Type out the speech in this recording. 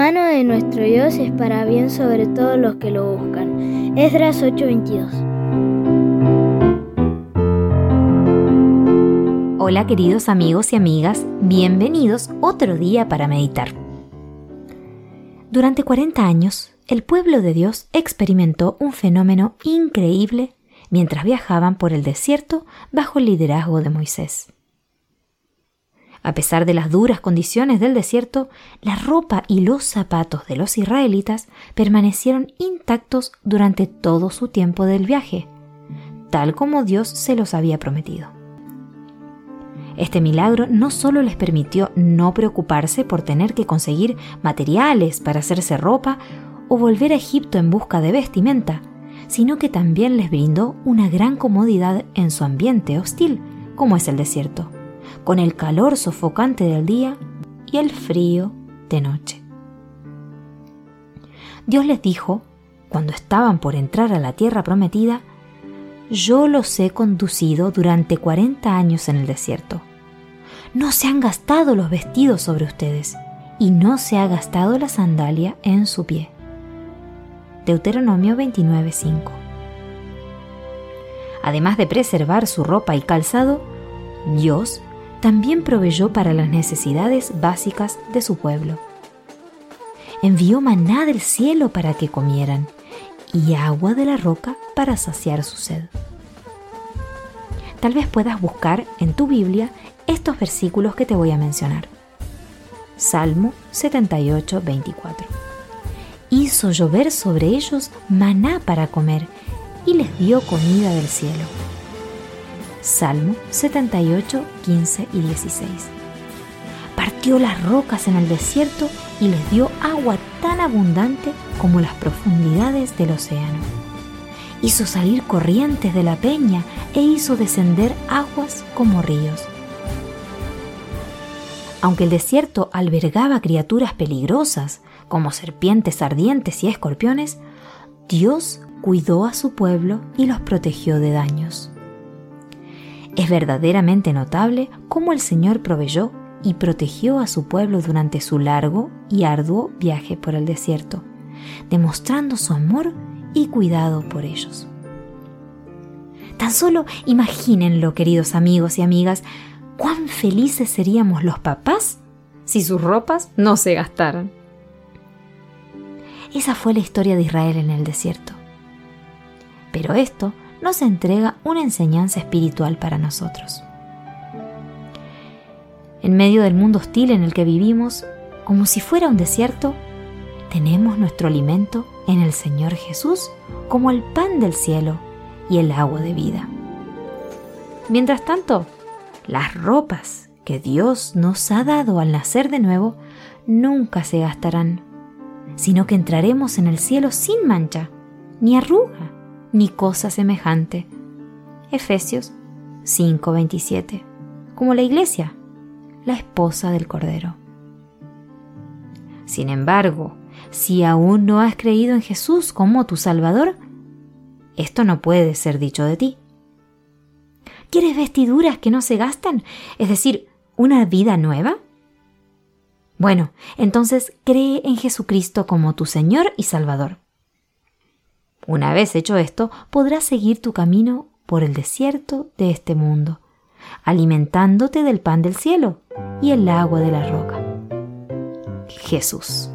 mano de nuestro Dios es para bien sobre todos los que lo buscan. Esdras 8:22 Hola queridos amigos y amigas, bienvenidos otro día para meditar. Durante 40 años, el pueblo de Dios experimentó un fenómeno increíble mientras viajaban por el desierto bajo el liderazgo de Moisés. A pesar de las duras condiciones del desierto, la ropa y los zapatos de los israelitas permanecieron intactos durante todo su tiempo del viaje, tal como Dios se los había prometido. Este milagro no solo les permitió no preocuparse por tener que conseguir materiales para hacerse ropa o volver a Egipto en busca de vestimenta, sino que también les brindó una gran comodidad en su ambiente hostil, como es el desierto con el calor sofocante del día y el frío de noche. Dios les dijo, cuando estaban por entrar a la tierra prometida, yo los he conducido durante 40 años en el desierto. No se han gastado los vestidos sobre ustedes y no se ha gastado la sandalia en su pie. Deuteronomio 29:5 Además de preservar su ropa y calzado, Dios también proveyó para las necesidades básicas de su pueblo. Envió maná del cielo para que comieran y agua de la roca para saciar su sed. Tal vez puedas buscar en tu Biblia estos versículos que te voy a mencionar. Salmo 78, 24. Hizo llover sobre ellos maná para comer y les dio comida del cielo. Salmo 78, 15 y 16. Partió las rocas en el desierto y les dio agua tan abundante como las profundidades del océano. Hizo salir corrientes de la peña e hizo descender aguas como ríos. Aunque el desierto albergaba criaturas peligrosas, como serpientes ardientes y escorpiones, Dios cuidó a su pueblo y los protegió de daños. Es verdaderamente notable cómo el Señor proveyó y protegió a su pueblo durante su largo y arduo viaje por el desierto, demostrando su amor y cuidado por ellos. Tan solo imagínenlo, queridos amigos y amigas, cuán felices seríamos los papás si sus ropas no se gastaran. Esa fue la historia de Israel en el desierto. Pero esto nos entrega una enseñanza espiritual para nosotros. En medio del mundo hostil en el que vivimos, como si fuera un desierto, tenemos nuestro alimento en el Señor Jesús como el pan del cielo y el agua de vida. Mientras tanto, las ropas que Dios nos ha dado al nacer de nuevo nunca se gastarán, sino que entraremos en el cielo sin mancha, ni arruga, ni cosa semejante. Efesios 5:27. Como la iglesia, la esposa del Cordero. Sin embargo, si aún no has creído en Jesús como tu Salvador, esto no puede ser dicho de ti. ¿Quieres vestiduras que no se gastan? Es decir, una vida nueva? Bueno, entonces cree en Jesucristo como tu Señor y Salvador. Una vez hecho esto, podrás seguir tu camino por el desierto de este mundo, alimentándote del pan del cielo y el agua de la roca. Jesús.